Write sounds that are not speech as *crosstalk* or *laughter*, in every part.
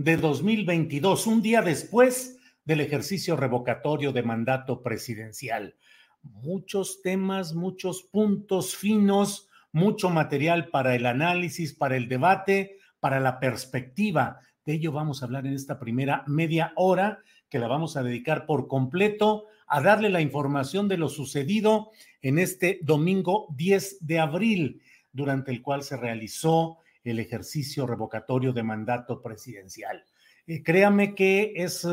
de 2022, un día después del ejercicio revocatorio de mandato presidencial. Muchos temas, muchos puntos finos, mucho material para el análisis, para el debate, para la perspectiva. De ello vamos a hablar en esta primera media hora que la vamos a dedicar por completo a darle la información de lo sucedido en este domingo 10 de abril, durante el cual se realizó el ejercicio revocatorio de mandato presidencial. Eh, créame que es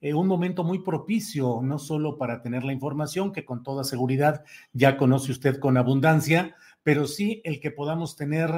eh, un momento muy propicio, no solo para tener la información, que con toda seguridad ya conoce usted con abundancia, pero sí el que podamos tener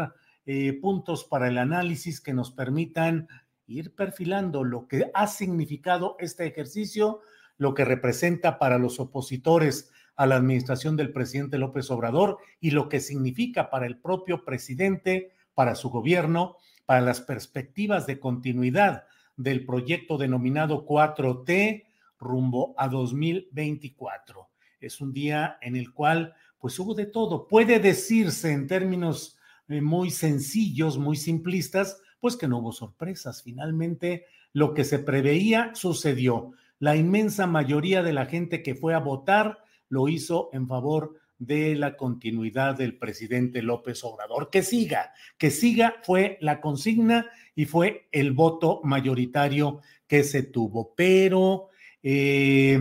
eh, puntos para el análisis que nos permitan ir perfilando lo que ha significado este ejercicio, lo que representa para los opositores a la administración del presidente López Obrador y lo que significa para el propio presidente, para su gobierno, para las perspectivas de continuidad del proyecto denominado 4T rumbo a 2024. Es un día en el cual pues hubo de todo. Puede decirse en términos eh, muy sencillos, muy simplistas, pues que no hubo sorpresas. Finalmente, lo que se preveía sucedió. La inmensa mayoría de la gente que fue a votar lo hizo en favor de la continuidad del presidente López Obrador. Que siga, que siga fue la consigna y fue el voto mayoritario que se tuvo. Pero eh,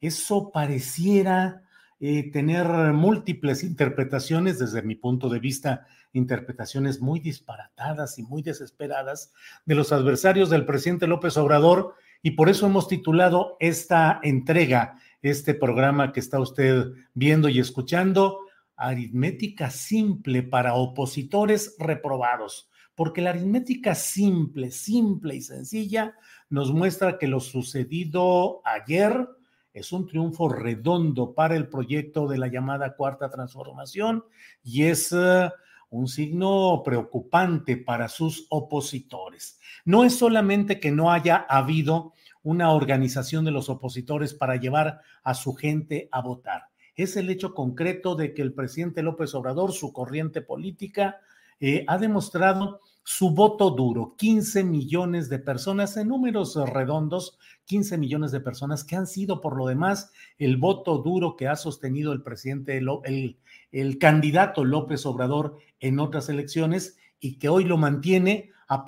eso pareciera eh, tener múltiples interpretaciones desde mi punto de vista, interpretaciones muy disparatadas y muy desesperadas de los adversarios del presidente López Obrador. Y por eso hemos titulado esta entrega este programa que está usted viendo y escuchando, aritmética simple para opositores reprobados, porque la aritmética simple, simple y sencilla nos muestra que lo sucedido ayer es un triunfo redondo para el proyecto de la llamada cuarta transformación y es uh, un signo preocupante para sus opositores. No es solamente que no haya habido una organización de los opositores para llevar a su gente a votar. Es el hecho concreto de que el presidente López Obrador, su corriente política, eh, ha demostrado su voto duro, 15 millones de personas en números redondos, 15 millones de personas que han sido por lo demás el voto duro que ha sostenido el presidente, el, el candidato López Obrador en otras elecciones y que hoy lo mantiene a,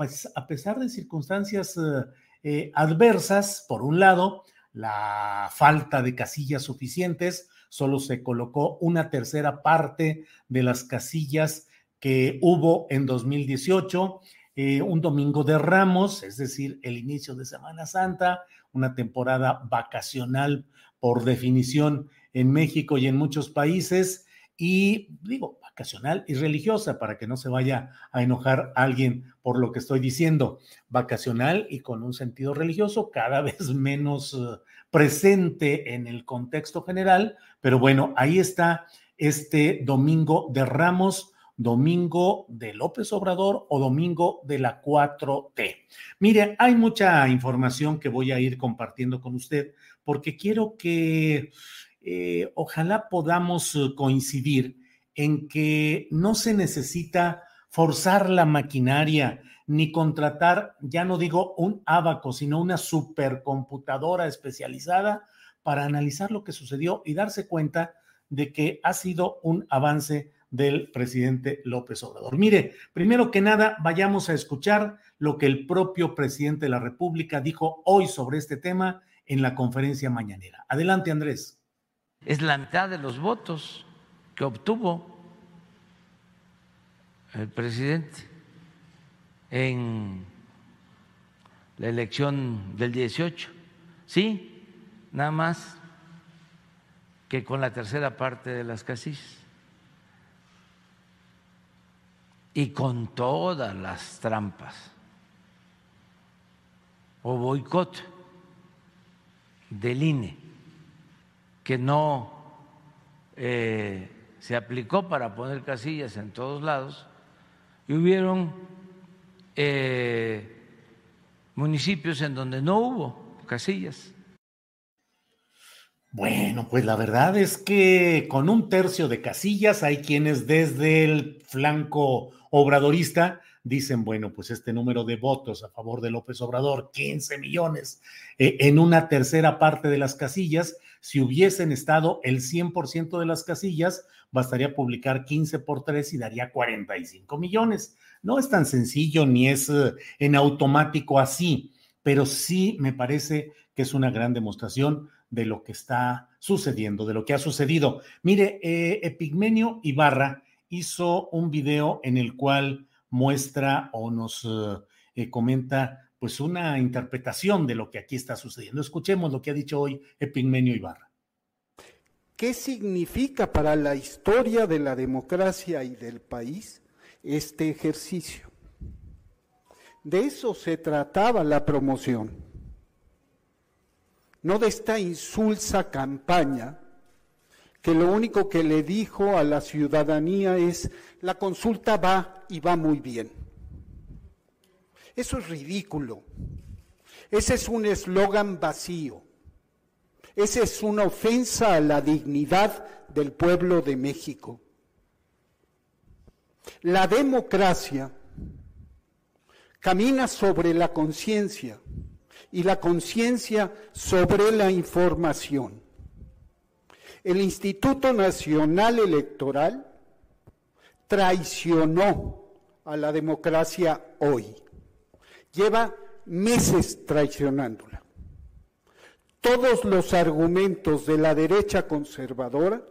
pesar de circunstancias eh, adversas, por un lado, la falta de casillas suficientes, solo se colocó una tercera parte de las casillas que hubo en 2018, eh, un domingo de Ramos, es decir, el inicio de Semana Santa, una temporada vacacional por definición en México y en muchos países, y digo, vacacional y religiosa, para que no se vaya a enojar alguien por lo que estoy diciendo. Vacacional y con un sentido religioso cada *laughs* vez menos eh, presente en el contexto general, pero bueno, ahí está este domingo de Ramos, domingo de López Obrador o domingo de la 4T. Mire, hay mucha información que voy a ir compartiendo con usted porque quiero que eh, ojalá podamos eh, coincidir en que no se necesita forzar la maquinaria, ni contratar, ya no digo un abaco, sino una supercomputadora especializada para analizar lo que sucedió y darse cuenta de que ha sido un avance del presidente López Obrador. Mire, primero que nada, vayamos a escuchar lo que el propio presidente de la República dijo hoy sobre este tema en la conferencia mañanera. Adelante, Andrés. Es la mitad de los votos que obtuvo el presidente en la elección del 18. Sí, nada más que con la tercera parte de las casillas. Y con todas las trampas o boicot del INE, que no eh, se aplicó para poner casillas en todos lados, y hubieron eh, municipios en donde no hubo casillas. Bueno, pues la verdad es que con un tercio de casillas hay quienes desde el flanco obradorista dicen, bueno, pues este número de votos a favor de López Obrador, 15 millones, eh, en una tercera parte de las casillas, si hubiesen estado el 100% de las casillas, bastaría publicar 15 por 3 y daría 45 millones. No es tan sencillo ni es eh, en automático así, pero sí me parece que es una gran demostración de lo que está sucediendo, de lo que ha sucedido. Mire, eh, Epigmenio Ibarra hizo un video en el cual muestra o nos eh, comenta pues una interpretación de lo que aquí está sucediendo. Escuchemos lo que ha dicho hoy Epigmenio Ibarra. ¿Qué significa para la historia de la democracia y del país este ejercicio? De eso se trataba la promoción, no de esta insulsa campaña que lo único que le dijo a la ciudadanía es, la consulta va y va muy bien. Eso es ridículo. Ese es un eslogan vacío. Esa es una ofensa a la dignidad del pueblo de México. La democracia camina sobre la conciencia y la conciencia sobre la información el Instituto Nacional Electoral traicionó a la democracia hoy. Lleva meses traicionándola. Todos los argumentos de la derecha conservadora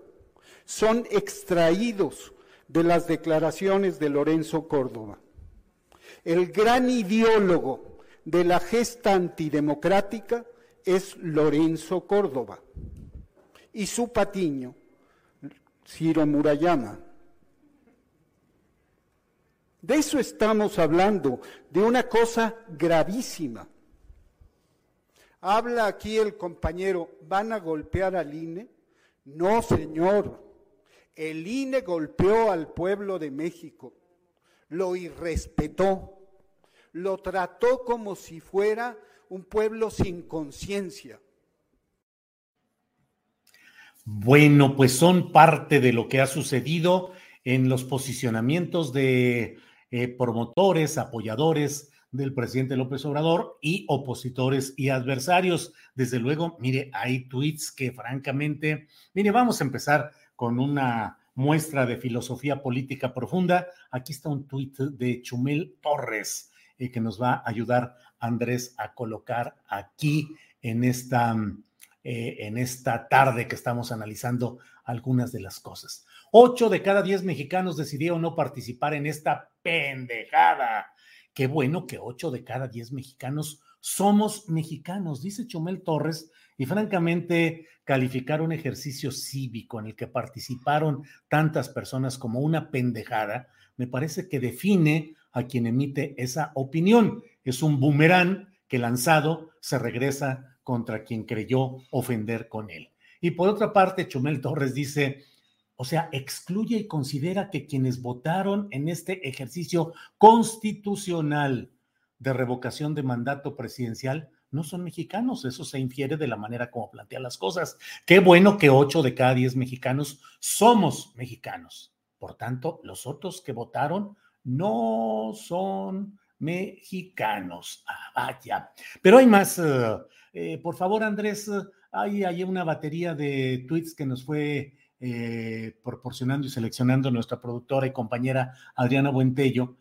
son extraídos de las declaraciones de Lorenzo Córdoba. El gran ideólogo de la gesta antidemocrática es Lorenzo Córdoba y su patiño, Ciro Murayama. De eso estamos hablando, de una cosa gravísima. Habla aquí el compañero, ¿van a golpear al INE? No, señor. El INE golpeó al pueblo de México, lo irrespetó, lo trató como si fuera un pueblo sin conciencia. Bueno, pues son parte de lo que ha sucedido en los posicionamientos de eh, promotores, apoyadores del presidente López Obrador y opositores y adversarios. Desde luego, mire, hay tweets que francamente, mire, vamos a empezar con una muestra de filosofía política profunda. Aquí está un tuit de Chumel Torres eh, que nos va a ayudar Andrés a colocar aquí en esta eh, en esta tarde que estamos analizando algunas de las cosas. Ocho de cada diez mexicanos decidieron no participar en esta pendejada. Qué bueno que ocho de cada diez mexicanos somos mexicanos, dice Chumel Torres, y francamente calificar un ejercicio cívico en el que participaron tantas personas como una pendejada, me parece que define a quien emite esa opinión. Es un boomerang que lanzado se regresa contra quien creyó ofender con él. Y por otra parte, Chumel Torres dice, o sea, excluye y considera que quienes votaron en este ejercicio constitucional de revocación de mandato presidencial no son mexicanos. Eso se infiere de la manera como plantea las cosas. Qué bueno que ocho de cada diez mexicanos somos mexicanos. Por tanto, los otros que votaron no son mexicanos. Ah, vaya. Pero hay más. Eh, eh, por favor, Andrés, hay, hay una batería de tweets que nos fue eh, proporcionando y seleccionando nuestra productora y compañera Adriana Buentello.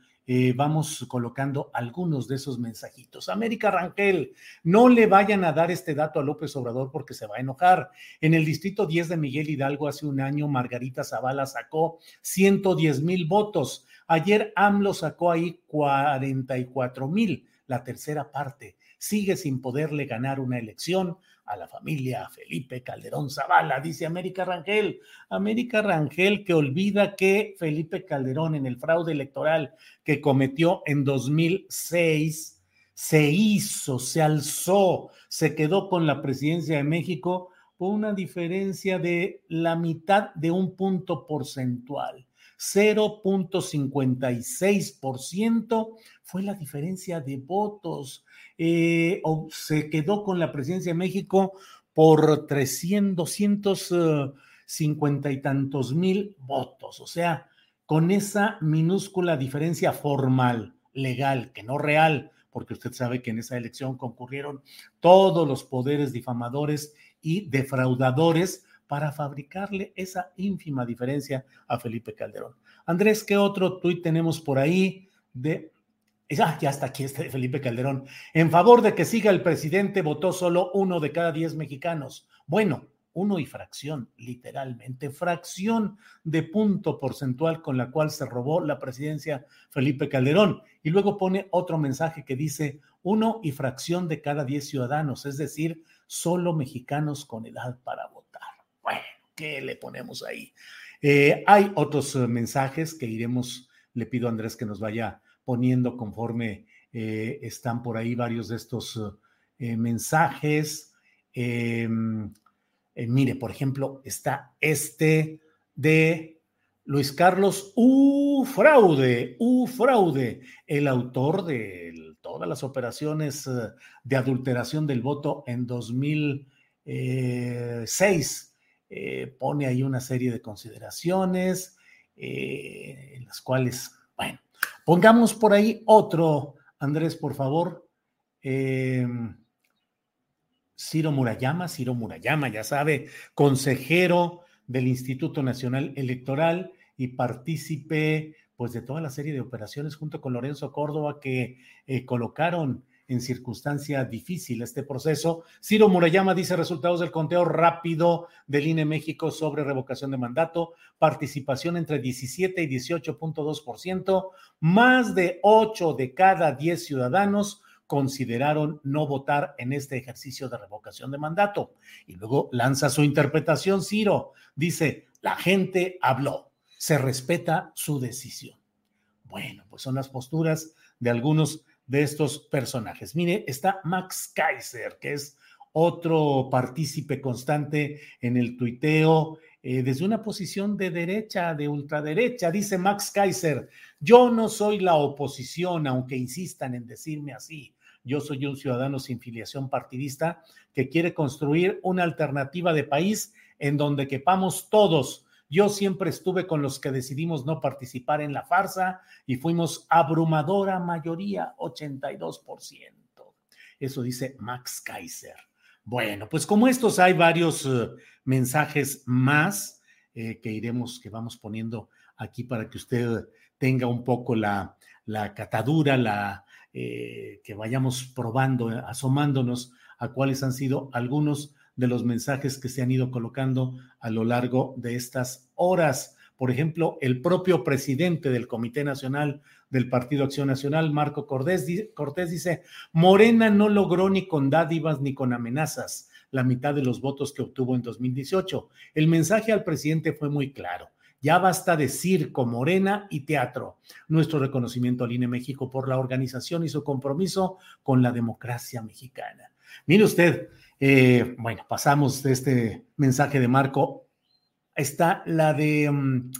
Vamos colocando algunos de esos mensajitos. América Rangel, no le vayan a dar este dato a López Obrador porque se va a enojar. En el distrito 10 de Miguel Hidalgo hace un año, Margarita Zavala sacó 110 mil votos. Ayer AMLO sacó ahí 44 mil, la tercera parte. Sigue sin poderle ganar una elección a la familia Felipe Calderón Zavala, dice América Rangel. América Rangel que olvida que Felipe Calderón en el fraude electoral que cometió en 2006 se hizo, se alzó, se quedó con la presidencia de México por una diferencia de la mitad de un punto porcentual. 0.56% fue la diferencia de votos. Eh, se quedó con la presidencia de México por 300, 250 y tantos mil votos. O sea, con esa minúscula diferencia formal, legal, que no real, porque usted sabe que en esa elección concurrieron todos los poderes difamadores y defraudadores para fabricarle esa ínfima diferencia a Felipe Calderón. Andrés, ¿qué otro tuit tenemos por ahí de... Ah, ya está aquí este Felipe Calderón. En favor de que siga el presidente votó solo uno de cada diez mexicanos. Bueno, uno y fracción, literalmente, fracción de punto porcentual con la cual se robó la presidencia Felipe Calderón. Y luego pone otro mensaje que dice uno y fracción de cada diez ciudadanos, es decir, solo mexicanos con edad para votar. ¿Qué le ponemos ahí? Eh, hay otros eh, mensajes que iremos, le pido a Andrés que nos vaya poniendo conforme eh, están por ahí varios de estos mensajes. Em, mire, por ejemplo, está este de Luis Carlos U. Fraude, U. Fraude, el autor de todas las operaciones de adulteración del voto en 2006 eh, pone ahí una serie de consideraciones eh, en las cuales, bueno, pongamos por ahí otro, Andrés, por favor. Eh, Ciro Murayama, Ciro Murayama, ya sabe, consejero del Instituto Nacional Electoral y partícipe pues de toda la serie de operaciones junto con Lorenzo Córdoba que colocaron en circunstancia difícil este proceso. Ciro Murayama dice resultados del conteo rápido del INE México sobre revocación de mandato, participación entre 17 y 18.2%, más de 8 de cada 10 ciudadanos consideraron no votar en este ejercicio de revocación de mandato. Y luego lanza su interpretación, Ciro. Dice, la gente habló, se respeta su decisión. Bueno, pues son las posturas de algunos de estos personajes. Mire, está Max Kaiser, que es otro partícipe constante en el tuiteo eh, desde una posición de derecha, de ultraderecha. Dice Max Kaiser, yo no soy la oposición, aunque insistan en decirme así. Yo soy un ciudadano sin filiación partidista que quiere construir una alternativa de país en donde quepamos todos yo siempre estuve con los que decidimos no participar en la farsa y fuimos abrumadora mayoría, 82%. Eso dice Max Kaiser. Bueno, pues como estos hay varios eh, mensajes más eh, que iremos, que vamos poniendo aquí para que usted tenga un poco la, la catadura, la, eh, que vayamos probando, asomándonos a cuáles han sido algunos de los mensajes que se han ido colocando a lo largo de estas horas. Por ejemplo, el propio presidente del Comité Nacional del Partido Acción Nacional, Marco Cortés, Cortés dice, Morena no logró ni con dádivas ni con amenazas la mitad de los votos que obtuvo en 2018. El mensaje al presidente fue muy claro. Ya basta de circo, morena y teatro. Nuestro reconocimiento al INE México por la organización y su compromiso con la democracia mexicana. Mire usted, eh, bueno, pasamos de este mensaje de Marco. Está la de, mm,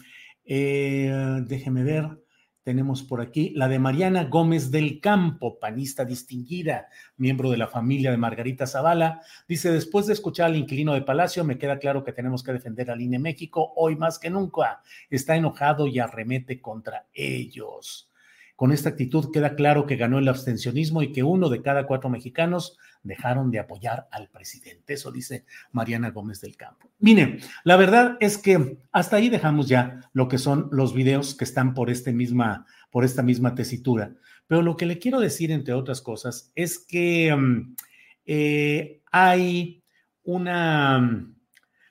eh, déjeme ver, tenemos por aquí la de Mariana Gómez del Campo, panista distinguida, miembro de la familia de Margarita Zavala. Dice, después de escuchar al inquilino de Palacio, me queda claro que tenemos que defender al INE México hoy más que nunca. Está enojado y arremete contra ellos. Con esta actitud queda claro que ganó el abstencionismo y que uno de cada cuatro mexicanos dejaron de apoyar al presidente. Eso dice Mariana Gómez del Campo. Mire, la verdad es que hasta ahí dejamos ya lo que son los videos que están por, este misma, por esta misma tesitura. Pero lo que le quiero decir, entre otras cosas, es que mm, eh, hay una... Mm,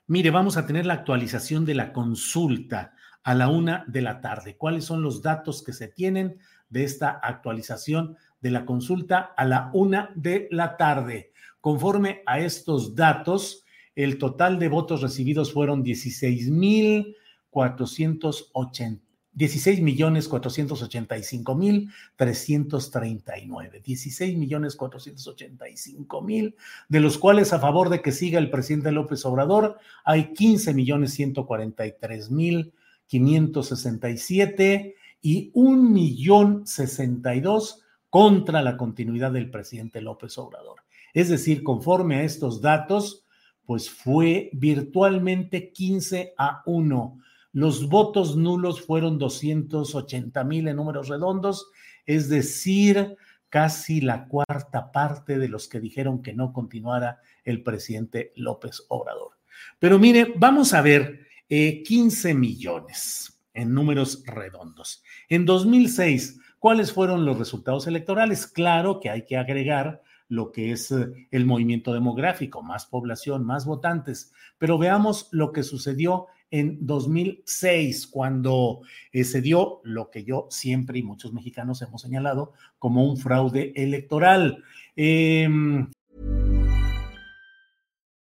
mire, vamos a tener la actualización de la consulta a la una de la tarde. ¿Cuáles son los datos que se tienen de esta actualización de la consulta a la una de la tarde. Conforme a estos datos, el total de votos recibidos fueron 16 mil 480. 16 millones 485 mil 339. 16 millones 485 mil, de los cuales a favor de que siga el presidente López Obrador hay 15 millones 143 mil 567 y un millón sesenta y dos contra la continuidad del presidente López Obrador. Es decir, conforme a estos datos, pues fue virtualmente 15 a 1. Los votos nulos fueron 280 mil en números redondos, es decir, casi la cuarta parte de los que dijeron que no continuara el presidente López Obrador. Pero mire, vamos a ver, 15 eh, millones en números redondos. En 2006, ¿cuáles fueron los resultados electorales? Claro que hay que agregar lo que es eh, el movimiento demográfico, más población, más votantes, pero veamos lo que sucedió en 2006, cuando eh, se dio lo que yo siempre y muchos mexicanos hemos señalado como un fraude electoral. Em,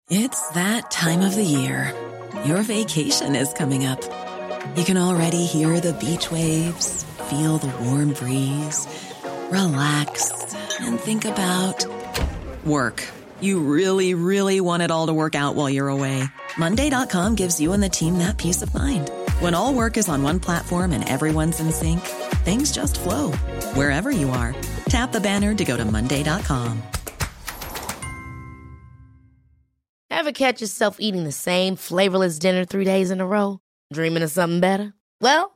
It's that time of the year. Your vacation is coming up. You can already hear the beach waves, feel the warm breeze, relax, and think about work. You really, really want it all to work out while you're away. Monday.com gives you and the team that peace of mind. When all work is on one platform and everyone's in sync, things just flow wherever you are. Tap the banner to go to Monday.com. Ever catch yourself eating the same flavorless dinner three days in a row? Dreaming of something better? Well,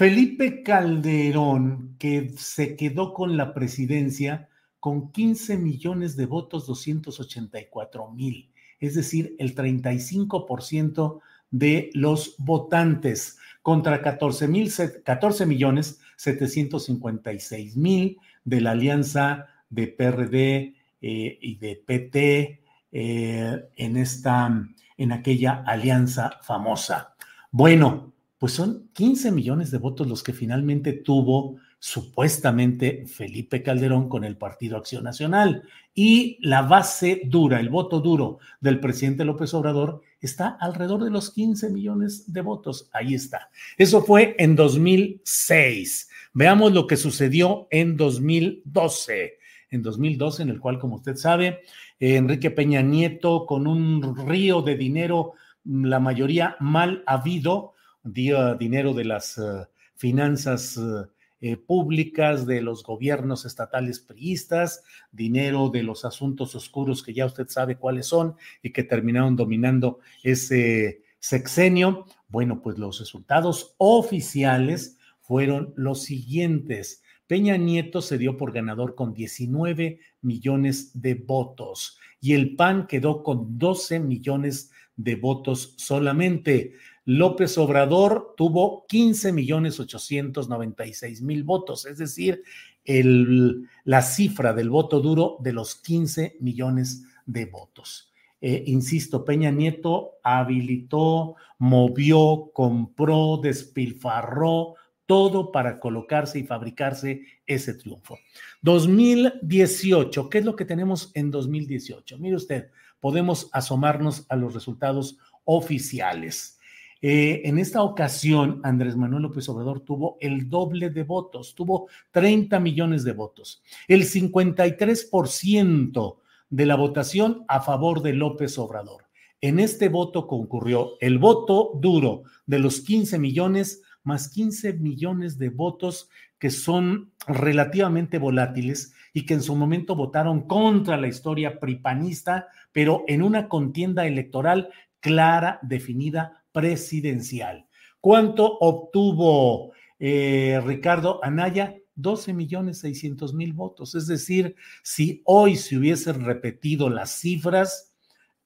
Felipe Calderón, que se quedó con la presidencia con 15 millones de votos, 284 mil, es decir, el 35% de los votantes contra 14, mil, 14 millones 756 mil de la alianza de PRD eh, y de PT eh, en esta, en aquella alianza famosa. Bueno, pues son 15 millones de votos los que finalmente tuvo supuestamente Felipe Calderón con el Partido Acción Nacional. Y la base dura, el voto duro del presidente López Obrador está alrededor de los 15 millones de votos. Ahí está. Eso fue en 2006. Veamos lo que sucedió en 2012. En 2012, en el cual, como usted sabe, Enrique Peña Nieto, con un río de dinero, la mayoría mal habido, dio dinero de las eh, finanzas eh, eh, públicas, de los gobiernos estatales priistas, dinero de los asuntos oscuros que ya usted sabe cuáles son y que terminaron dominando ese sexenio. Bueno, pues los resultados oficiales fueron los siguientes. Peña Nieto se dio por ganador con 19 millones de votos y el PAN quedó con 12 millones de votos solamente. López Obrador tuvo 15 millones 896 mil votos, es decir, la cifra del voto duro de los 15 millones de votos. Eh, insisto, Peña Nieto habilitó, movió, compró, despilfarró todo para colocarse y fabricarse ese triunfo. 2018, ¿qué es lo que tenemos en 2018? Mire usted, podemos asomarnos a los resultados oficiales. Eh, en esta ocasión, Andrés Manuel López Obrador tuvo el doble de votos, tuvo 30 millones de votos. El 53% de la votación a favor de López Obrador. En este voto concurrió el voto duro de los 15 millones más 15 millones de votos que son relativamente volátiles y que en su momento votaron contra la historia pripanista, pero en una contienda electoral clara, definida, presidencial. ¿Cuánto obtuvo eh, Ricardo Anaya? 12 millones 600 mil votos. Es decir, si hoy se hubiesen repetido las cifras,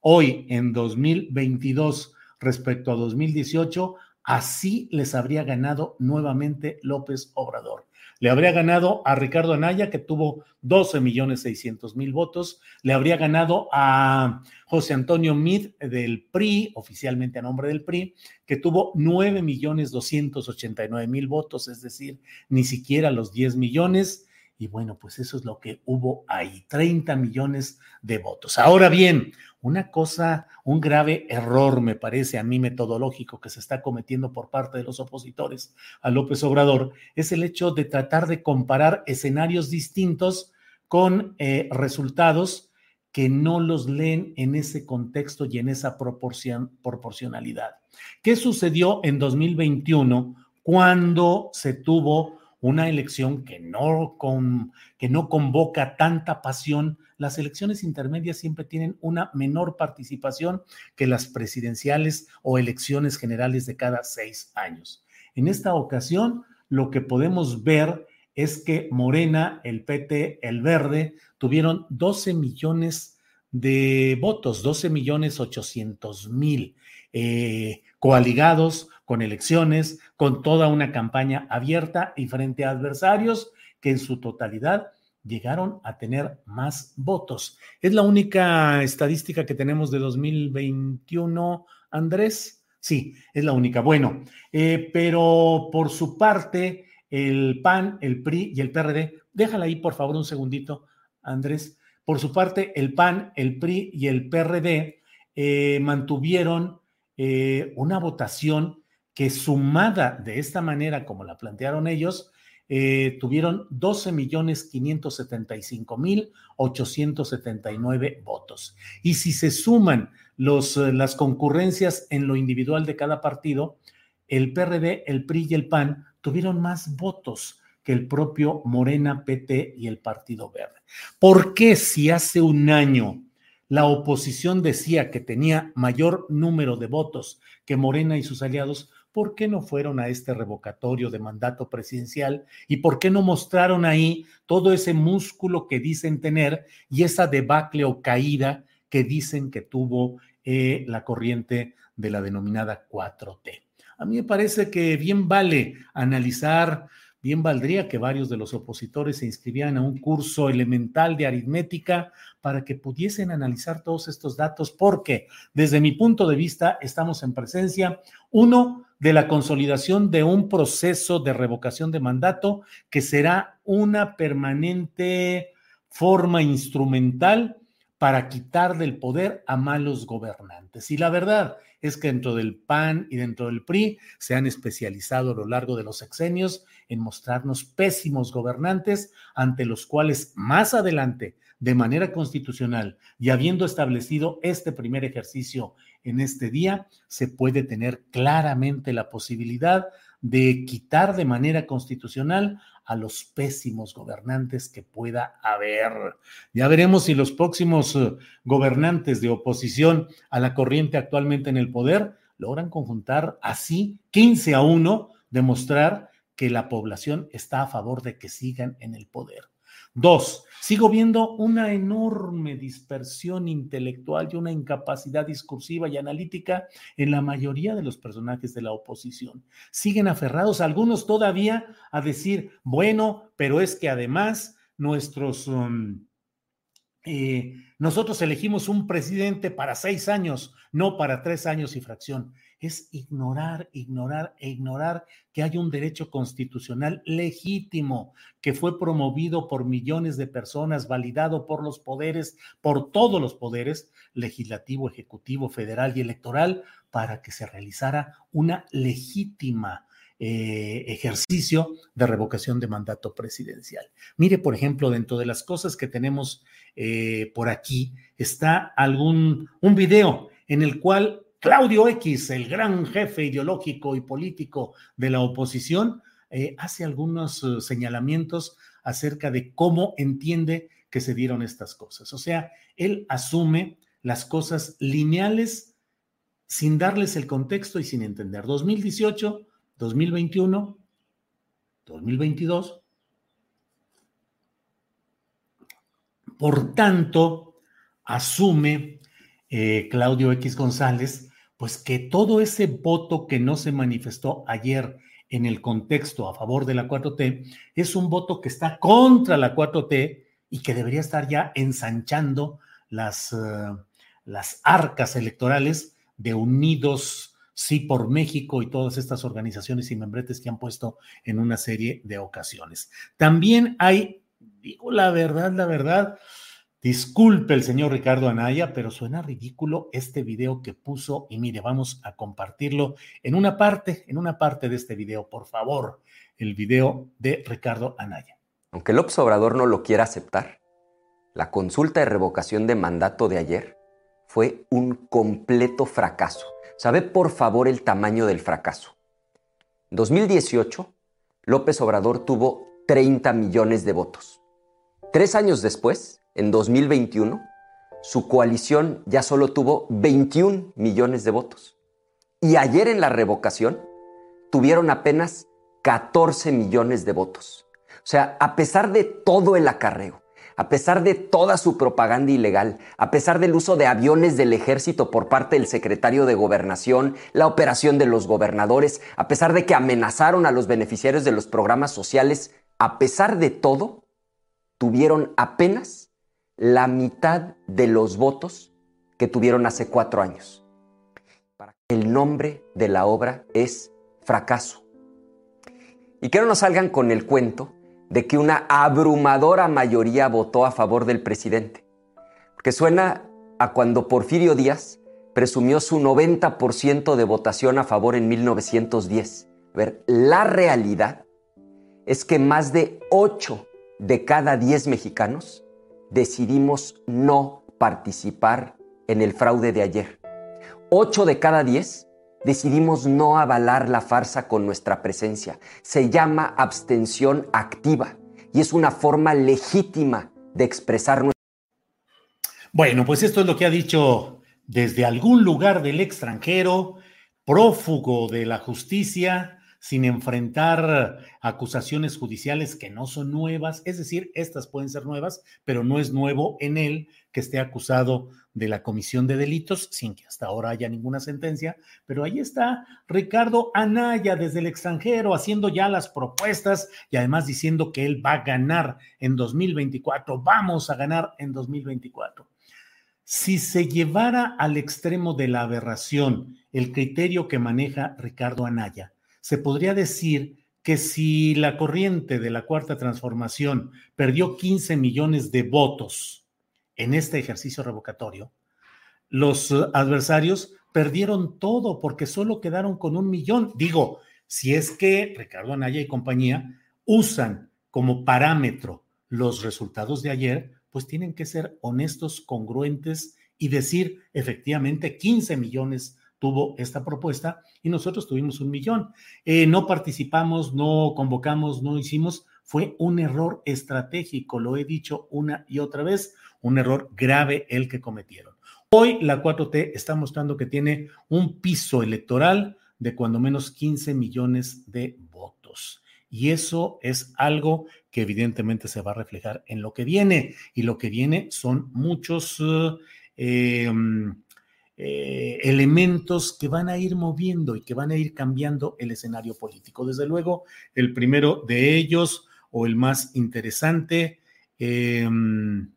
hoy en 2022 respecto a 2018, así les habría ganado nuevamente López Obrador. Le habría ganado a Ricardo Anaya, que tuvo 12 millones 600 mil votos. Le habría ganado a José Antonio Mid del PRI, oficialmente a nombre del PRI, que tuvo 9 millones 289 mil votos, es decir, ni siquiera los 10 millones. Y bueno, pues eso es lo que hubo ahí, 30 millones de votos. Ahora bien, una cosa, un grave error, me parece a mí metodológico que se está cometiendo por parte de los opositores a López Obrador, es el hecho de tratar de comparar escenarios distintos con eh, resultados que no los leen en ese contexto y en esa proporcionalidad. ¿Qué sucedió en 2021 cuando se tuvo una elección que no, con, que no convoca tanta pasión, las elecciones intermedias siempre tienen una menor participación que las presidenciales o elecciones generales de cada seis años. En esta ocasión, lo que podemos ver es que Morena, el PT, el Verde, tuvieron 12 millones de votos, 12 millones 800 mil eh, coaligados con elecciones, con toda una campaña abierta y frente a adversarios que en su totalidad llegaron a tener más votos. Es la única estadística que tenemos de 2021, Andrés. Sí, es la única. Bueno, eh, pero por su parte, el PAN, el PRI y el PRD, déjala ahí por favor un segundito, Andrés. Por su parte, el PAN, el PRI y el PRD eh, mantuvieron eh, una votación que sumada de esta manera, como la plantearon ellos, eh, tuvieron 12 millones 575 mil 879 votos. Y si se suman los, eh, las concurrencias en lo individual de cada partido, el PRD, el PRI y el PAN tuvieron más votos que el propio Morena, PT y el Partido Verde. ¿Por qué si hace un año la oposición decía que tenía mayor número de votos que Morena y sus aliados? ¿Por qué no fueron a este revocatorio de mandato presidencial y por qué no mostraron ahí todo ese músculo que dicen tener y esa debacle o caída que dicen que tuvo eh, la corriente de la denominada 4T? A mí me parece que bien vale analizar bien valdría que varios de los opositores se inscribieran a un curso elemental de aritmética para que pudiesen analizar todos estos datos, porque desde mi punto de vista estamos en presencia, uno, de la consolidación de un proceso de revocación de mandato que será una permanente forma instrumental para quitar del poder a malos gobernantes. Y la verdad es que dentro del PAN y dentro del PRI se han especializado a lo largo de los sexenios en mostrarnos pésimos gobernantes ante los cuales más adelante, de manera constitucional y habiendo establecido este primer ejercicio en este día, se puede tener claramente la posibilidad de quitar de manera constitucional a los pésimos gobernantes que pueda haber. Ya veremos si los próximos eh, gobernantes de oposición a la corriente actualmente en el poder logran conjuntar así 15 a 1, demostrar que la población está a favor de que sigan en el poder. Dos, sigo viendo una enorme dispersión intelectual y una incapacidad discursiva y analítica en la mayoría de los personajes de la oposición. Siguen aferrados, algunos todavía, a decir, bueno, pero es que además nuestros... Um, eh, nosotros elegimos un presidente para seis años, no para tres años y fracción. Es ignorar, ignorar e ignorar que hay un derecho constitucional legítimo que fue promovido por millones de personas, validado por los poderes, por todos los poderes, legislativo, ejecutivo, federal y electoral, para que se realizara una legítima eh, ejercicio de revocación de mandato presidencial. Mire, por ejemplo, dentro de las cosas que tenemos eh, por aquí está algún un video en el cual Claudio X, el gran jefe ideológico y político de la oposición, eh, hace algunos señalamientos acerca de cómo entiende que se dieron estas cosas. O sea, él asume las cosas lineales sin darles el contexto y sin entender. 2018 2021, 2022. Por tanto, asume eh, Claudio X González, pues que todo ese voto que no se manifestó ayer en el contexto a favor de la 4T es un voto que está contra la 4T y que debería estar ya ensanchando las, uh, las arcas electorales de Unidos sí por México y todas estas organizaciones y membretes que han puesto en una serie de ocasiones. También hay, digo la verdad, la verdad, disculpe el señor Ricardo Anaya, pero suena ridículo este video que puso y mire, vamos a compartirlo en una parte, en una parte de este video, por favor, el video de Ricardo Anaya. Aunque el Obrador no lo quiera aceptar, la consulta de revocación de mandato de ayer fue un completo fracaso ¿Sabe por favor el tamaño del fracaso? En 2018, López Obrador tuvo 30 millones de votos. Tres años después, en 2021, su coalición ya solo tuvo 21 millones de votos. Y ayer en la revocación tuvieron apenas 14 millones de votos. O sea, a pesar de todo el acarreo, a pesar de toda su propaganda ilegal, a pesar del uso de aviones del ejército por parte del secretario de gobernación, la operación de los gobernadores, a pesar de que amenazaron a los beneficiarios de los programas sociales, a pesar de todo, tuvieron apenas la mitad de los votos que tuvieron hace cuatro años. El nombre de la obra es fracaso. Y que no nos salgan con el cuento de que una abrumadora mayoría votó a favor del presidente. Porque suena a cuando Porfirio Díaz presumió su 90% de votación a favor en 1910. A ver, la realidad es que más de 8 de cada 10 mexicanos decidimos no participar en el fraude de ayer. 8 de cada 10 decidimos no avalar la farsa con nuestra presencia. Se llama abstención activa y es una forma legítima de expresar nuestra... Bueno, pues esto es lo que ha dicho desde algún lugar del extranjero, prófugo de la justicia, sin enfrentar acusaciones judiciales que no son nuevas, es decir, estas pueden ser nuevas, pero no es nuevo en él que esté acusado de la comisión de delitos, sin que hasta ahora haya ninguna sentencia, pero ahí está Ricardo Anaya desde el extranjero haciendo ya las propuestas y además diciendo que él va a ganar en 2024, vamos a ganar en 2024. Si se llevara al extremo de la aberración el criterio que maneja Ricardo Anaya, se podría decir que si la corriente de la cuarta transformación perdió 15 millones de votos en este ejercicio revocatorio, los adversarios perdieron todo porque solo quedaron con un millón. Digo, si es que Ricardo Anaya y compañía usan como parámetro los resultados de ayer, pues tienen que ser honestos, congruentes y decir efectivamente 15 millones tuvo esta propuesta y nosotros tuvimos un millón. Eh, no participamos, no convocamos, no hicimos. Fue un error estratégico, lo he dicho una y otra vez, un error grave el que cometieron. Hoy la 4T está mostrando que tiene un piso electoral de cuando menos 15 millones de votos. Y eso es algo que evidentemente se va a reflejar en lo que viene. Y lo que viene son muchos eh, eh, elementos que van a ir moviendo y que van a ir cambiando el escenario político. Desde luego, el primero de ellos o el más interesante, em,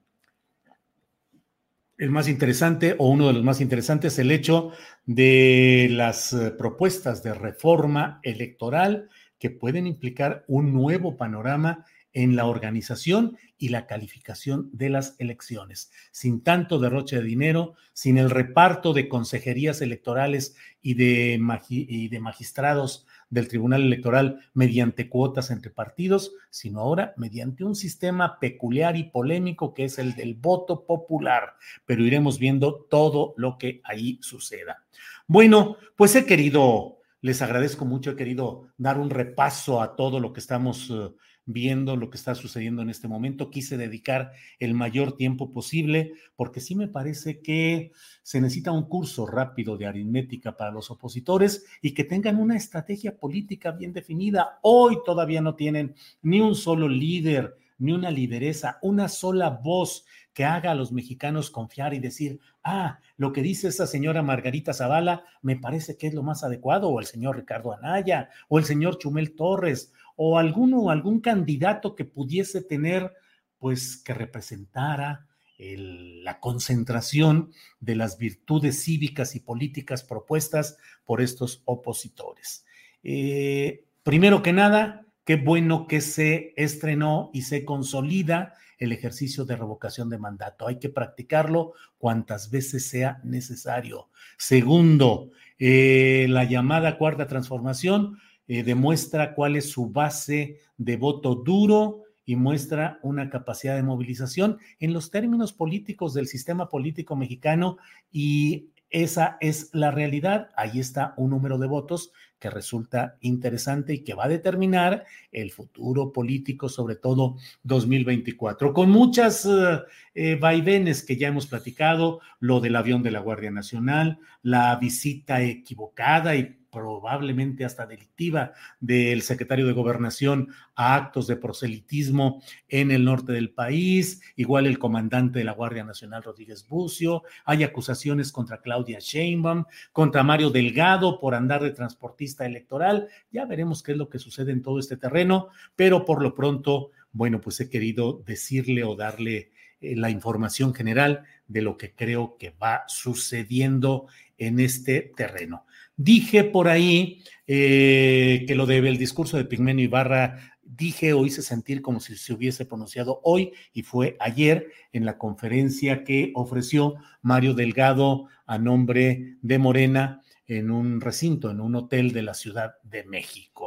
el más interesante o uno de los más interesantes, el hecho de las eh, propuestas de reforma electoral que pueden implicar un nuevo panorama en la organización y la calificación de las elecciones, sin tanto derroche de dinero, sin el reparto de consejerías electorales y de, y de magistrados del Tribunal Electoral mediante cuotas entre partidos, sino ahora mediante un sistema peculiar y polémico que es el del voto popular. Pero iremos viendo todo lo que ahí suceda. Bueno, pues he querido, les agradezco mucho, he querido dar un repaso a todo lo que estamos eh, viendo lo que está sucediendo en este momento. Quise dedicar el mayor tiempo posible porque sí me parece que se necesita un curso rápido de aritmética para los opositores y que tengan una estrategia política bien definida. Hoy todavía no tienen ni un solo líder, ni una lideresa, una sola voz que haga a los mexicanos confiar y decir, ah, lo que dice esa señora Margarita Zavala me parece que es lo más adecuado, o el señor Ricardo Anaya, o el señor Chumel Torres, o alguno, algún candidato que pudiese tener, pues, que representara la concentración de las virtudes cívicas y políticas propuestas por estos opositores. Eh, primero que nada, qué bueno que se estrenó y se consolida el ejercicio de revocación de mandato. Hay que practicarlo cuantas veces sea necesario. Segundo, eh, la llamada cuarta transformación eh, demuestra cuál es su base de voto duro y muestra una capacidad de movilización en los términos políticos del sistema político mexicano y esa es la realidad. Ahí está un número de votos que resulta interesante y que va a determinar el futuro político, sobre todo 2024, con muchas eh, eh, vaivenes que ya hemos platicado, lo del avión de la Guardia Nacional, la visita equivocada y probablemente hasta delictiva del secretario de Gobernación a actos de proselitismo en el norte del país, igual el comandante de la Guardia Nacional Rodríguez Bucio, hay acusaciones contra Claudia Sheinbaum, contra Mario Delgado por andar de transportista electoral, ya veremos qué es lo que sucede en todo este terreno, pero por lo pronto, bueno, pues he querido decirle o darle la información general de lo que creo que va sucediendo en este terreno. Dije por ahí eh, que lo debe el discurso de Pigmenio Ibarra, dije o hice sentir como si se hubiese pronunciado hoy y fue ayer en la conferencia que ofreció Mario Delgado a nombre de Morena en un recinto, en un hotel de la Ciudad de México.